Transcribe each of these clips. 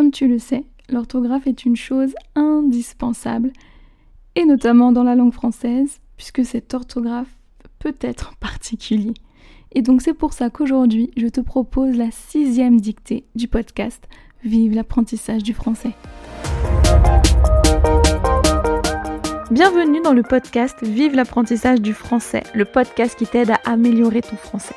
comme tu le sais, l'orthographe est une chose indispensable, et notamment dans la langue française, puisque cette orthographe peut être particulier. Et donc c'est pour ça qu'aujourd'hui, je te propose la sixième dictée du podcast Vive l'apprentissage du français. Bienvenue dans le podcast Vive l'apprentissage du français, le podcast qui t'aide à améliorer ton français.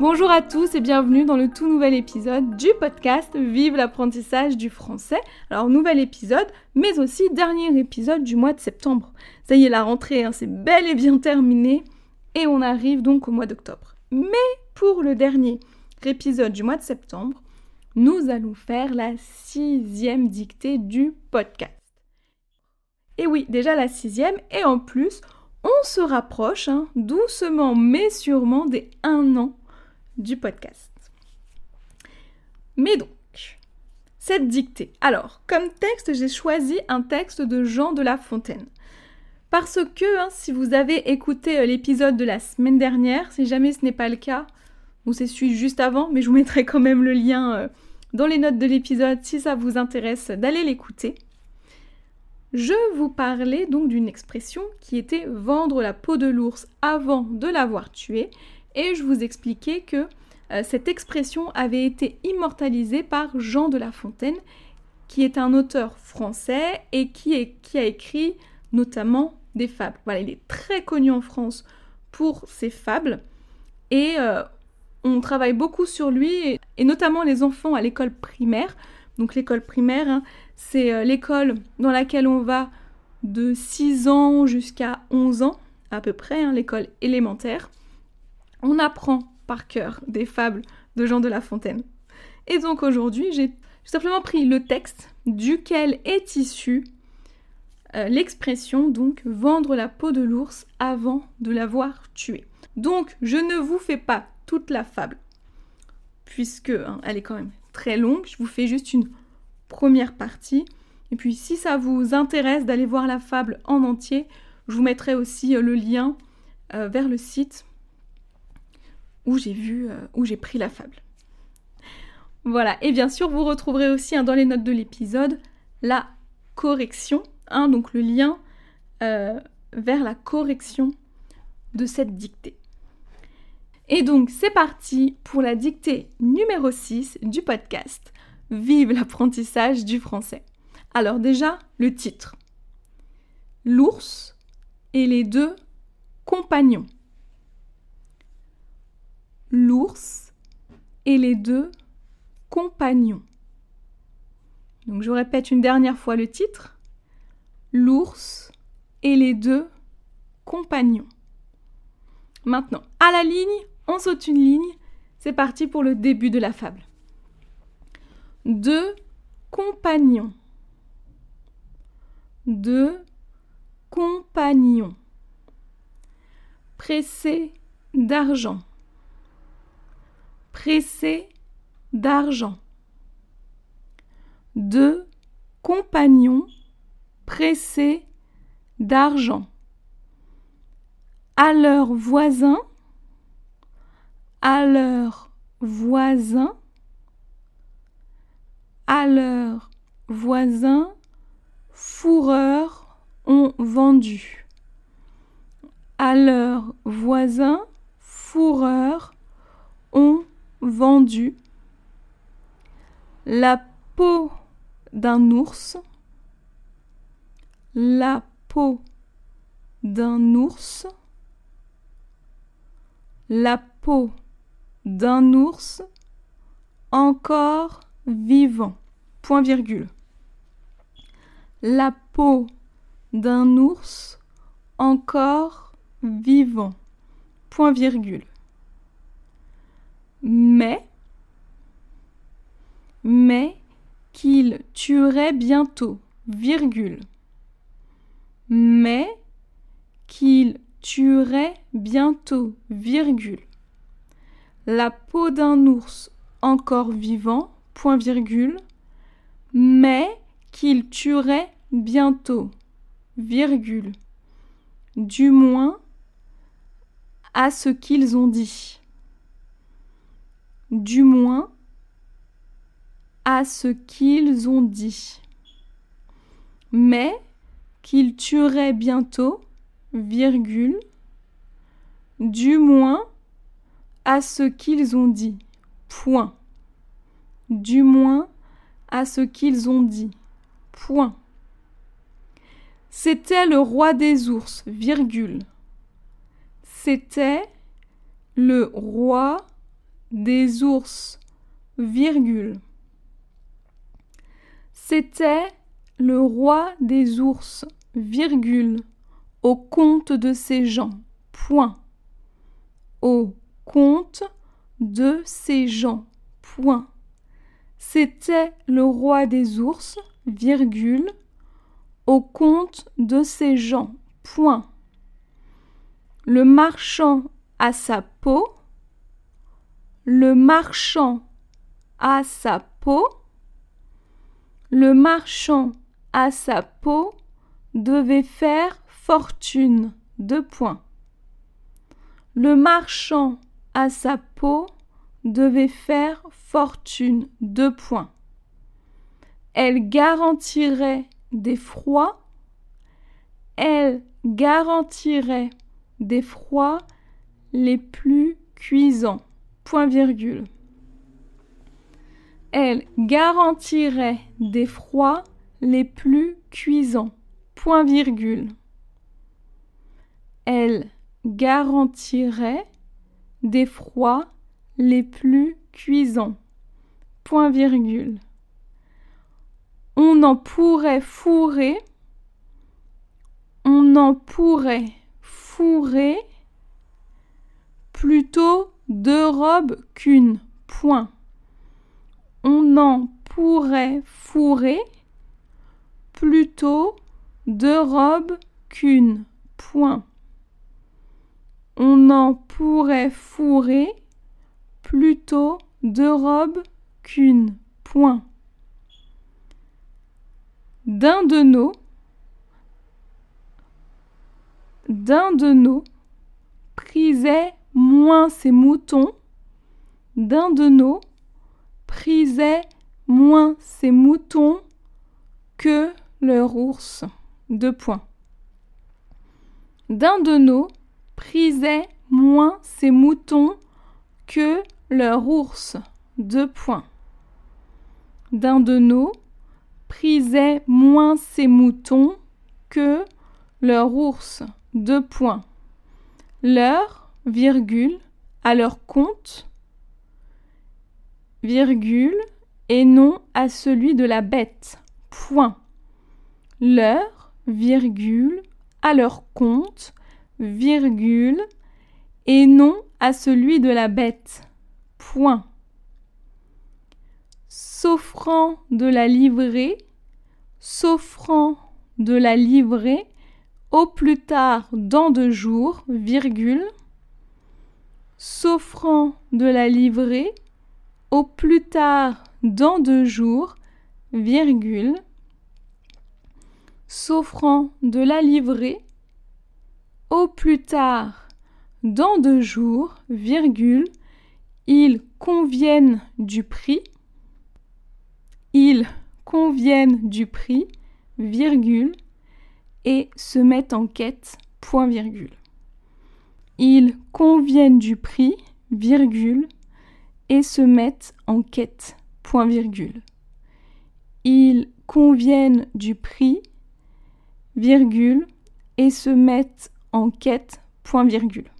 Bonjour à tous et bienvenue dans le tout nouvel épisode du podcast Vive l'apprentissage du français. Alors nouvel épisode, mais aussi dernier épisode du mois de septembre. Ça y est, la rentrée, hein, c'est bel et bien terminé et on arrive donc au mois d'octobre. Mais pour le dernier épisode du mois de septembre, nous allons faire la sixième dictée du podcast. Et oui, déjà la sixième, et en plus, on se rapproche hein, doucement mais sûrement des un an du podcast. Mais donc, cette dictée. Alors, comme texte, j'ai choisi un texte de Jean de La Fontaine. Parce que, hein, si vous avez écouté euh, l'épisode de la semaine dernière, si jamais ce n'est pas le cas, ou c'est celui juste avant, mais je vous mettrai quand même le lien euh, dans les notes de l'épisode si ça vous intéresse d'aller l'écouter. Je vous parlais donc d'une expression qui était vendre la peau de l'ours avant de l'avoir tué et je vous expliquais que euh, cette expression avait été immortalisée par Jean de La Fontaine, qui est un auteur français et qui, a écrit notamment des fables. Voilà, il est très connu en France pour ses fables et euh, on travaille beaucoup sur lui et, notamment les enfants à l'école primaire. Donc l'école primaire, hein, c'est euh, l'école dans laquelle on va de 6 ans jusqu'à 11 ans à peu près, hein, l'école élémentaire on apprend par cœur des fables de Jean de La Fontaine. Et donc aujourd'hui, j'ai simplement pris le texte duquel est issue euh, l'expression donc vendre la peau de l'ours avant de l'avoir tué. Donc je ne vous fais pas toute la fable puisque hein, elle est quand même très longue, je vous fais juste une première partie et puis si ça vous intéresse d'aller voir la fable en entier, je vous mettrai aussi euh, le lien euh, vers le site où j'ai vu, euh, où j'ai pris la fable. Voilà, et bien sûr, vous retrouverez aussi hein, dans les notes de l'épisode la correction, hein, donc le lien euh, vers la correction de cette dictée. Et donc, c'est parti pour la dictée numéro 6 du podcast Vive l'apprentissage du français. Alors déjà, le titre. L'ours et les deux compagnons l'ours et les deux compagnons. Donc je répète une dernière fois le titre. L'ours et les deux compagnons. Maintenant, à la ligne, on saute une ligne. C'est parti pour le début de la fable. Deux compagnons. Deux compagnons. Pressés d'argent pressé d'argent. Deux compagnons pressés d'argent. À leurs voisins, à leurs voisins, à leurs voisins, fourreurs ont vendu. À leurs voisins, fourreurs ont vendu la peau d'un ours, la peau d'un ours, la peau d'un ours encore vivant. Point virgule. La peau d'un ours encore vivant. Point virgule. Mais mais qu'il tuerait bientôt, virgule. Mais qu'il tuerait bientôt, virgule. La peau d'un ours encore vivant, point virgule, mais qu'il tuerait bientôt, virgule. Du moins, à ce qu'ils ont dit. Du moins, à ce qu'ils ont dit. Mais qu'ils tueraient bientôt, virgule, du moins à ce qu'ils ont dit. Point. Du moins à ce qu'ils ont dit. Point. C'était le roi des ours, virgule. C'était le roi des ours, virgule. C'était le roi des ours, virgule, au compte de ces gens, point. Au compte de ces gens, point. C'était le roi des ours, virgule, au compte de ces gens, point. Le marchand a sa peau, le marchand a sa peau, le marchand à sa peau devait faire fortune. Deux points. Le marchand à sa peau devait faire fortune. Deux points. Elle garantirait des froids. Elle garantirait des froids les plus cuisants. Elle garantirait des froids les plus cuisants. Elle garantirait des froids les plus cuisants. Point virgule. On en pourrait fourrer. On en pourrait fourrer plutôt deux robes qu'une. Point. On en pourrait fourrer plutôt deux robes qu'une. Point. On en pourrait fourrer plutôt deux robes qu'une. Point. D'un de nos, d'un de nos prisait moins ses moutons, d'un de nos prisait moins ses moutons que leur ours. Deux points. D'un de nos prisait moins ses moutons que leur ours. Deux points. D'un de nos prisait moins ses moutons que leur ours. Deux points. Leur, virgule, à leur compte, virgule, et non à celui de la bête. Point leur, virgule, à leur compte, virgule, et non à celui de la bête. Point. S'offrant de la livrée, s'offrant de la livrée, au plus tard dans deux jours, virgule, s'offrant de la livrée, au plus tard dans deux jours, virgule, s'offrant de la livrer au plus tard dans deux jours, virgule, ils conviennent du prix, ils conviennent du prix, virgule, et se mettent en quête, point virgule. Ils conviennent du prix, virgule, et se mettent en quête, point virgule. Ils conviennent du prix, virgule, et se mettent en quête, point virgule.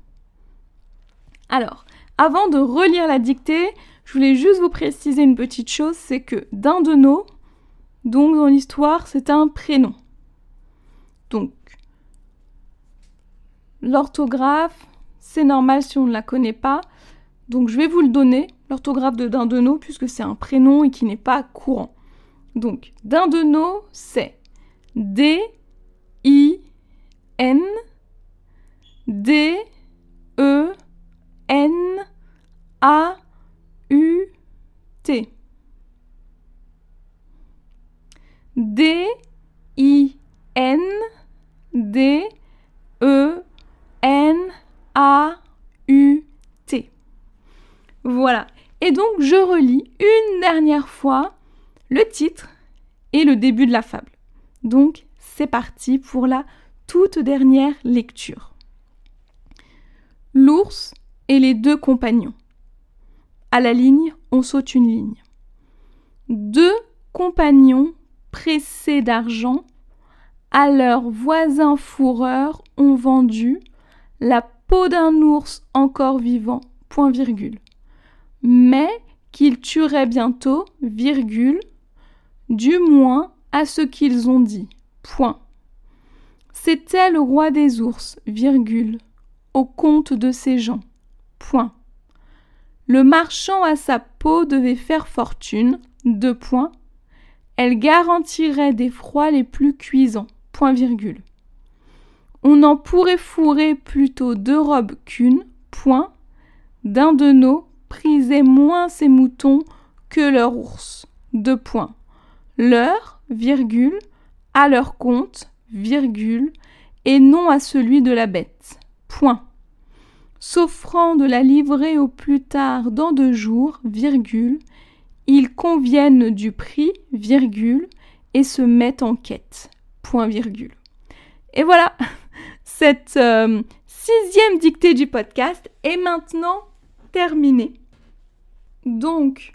Alors, avant de relire la dictée, je voulais juste vous préciser une petite chose, c'est que d'un de nos, donc dans l'histoire, c'est un prénom. Donc, l'orthographe, c'est normal si on ne la connaît pas. Donc, je vais vous le donner. l'orthographe de Dindeno puisque c'est un prénom et qui n'est pas courant. Donc, Dindeno, c'est D I N A U T. Voilà. Et donc je relis une dernière fois le titre et le début de la fable. Donc c'est parti pour la toute dernière lecture. L'ours et les deux compagnons. À la ligne, on saute une ligne. Deux compagnons pressés d'argent à leurs voisins fourreurs ont vendu la peau d'un ours encore vivant, point virgule. Mais qu'ils tueraient bientôt, virgule, du moins à ce qu'ils ont dit, point. C'était le roi des ours, virgule, au compte de ces gens, point. Le marchand à sa peau devait faire fortune, deux points. Elle garantirait des froids les plus cuisants, point virgule. On en pourrait fourrer plutôt deux robes qu'une, point. D'un de nos prisait moins ses moutons que leur ours, deux points. Leur, virgule, à leur compte, virgule, et non à celui de la bête, point. S'offrant de la livrer au plus tard dans deux jours, virgule, ils conviennent du prix, virgule, et se mettent en quête, point virgule. Et voilà, cette euh, sixième dictée du podcast est maintenant terminée. Donc,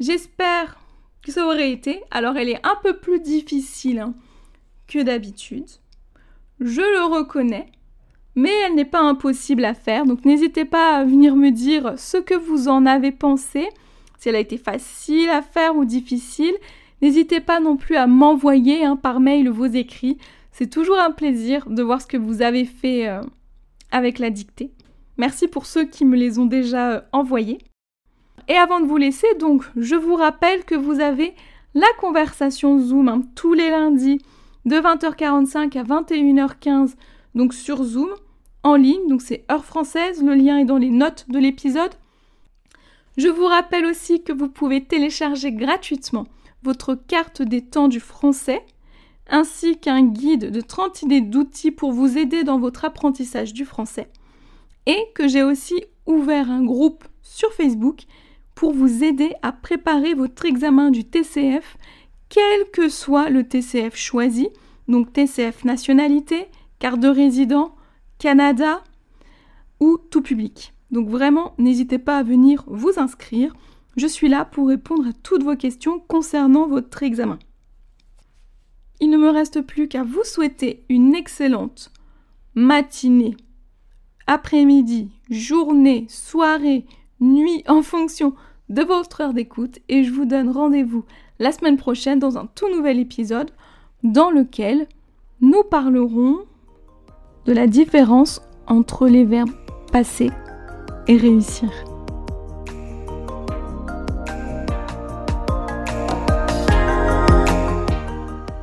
j'espère que ça aurait été. Alors, elle est un peu plus difficile hein, que d'habitude. Je le reconnais, mais elle n'est pas impossible à faire. Donc, n'hésitez pas à venir me dire ce que vous en avez pensé, si elle a été facile à faire ou difficile. N'hésitez pas non plus à m'envoyer hein, par mail vos écrits. C'est toujours un plaisir de voir ce que vous avez fait euh, avec la dictée. Merci pour ceux qui me les ont déjà euh, envoyés. Et avant de vous laisser, donc, je vous rappelle que vous avez la conversation Zoom hein, tous les lundis de 20h45 à 21h15, donc sur Zoom, en ligne, donc c'est heure française, le lien est dans les notes de l'épisode. Je vous rappelle aussi que vous pouvez télécharger gratuitement votre carte des temps du français ainsi qu'un guide de 30 idées d'outils pour vous aider dans votre apprentissage du français. Et que j'ai aussi ouvert un groupe sur Facebook pour vous aider à préparer votre examen du TCF, quel que soit le TCF choisi, donc TCF nationalité, carte de résident, Canada ou tout public. Donc vraiment, n'hésitez pas à venir vous inscrire. Je suis là pour répondre à toutes vos questions concernant votre examen. Il ne me reste plus qu'à vous souhaiter une excellente matinée, après-midi, journée, soirée, nuit en fonction de votre heure d'écoute et je vous donne rendez-vous la semaine prochaine dans un tout nouvel épisode dans lequel nous parlerons de la différence entre les verbes passer et réussir.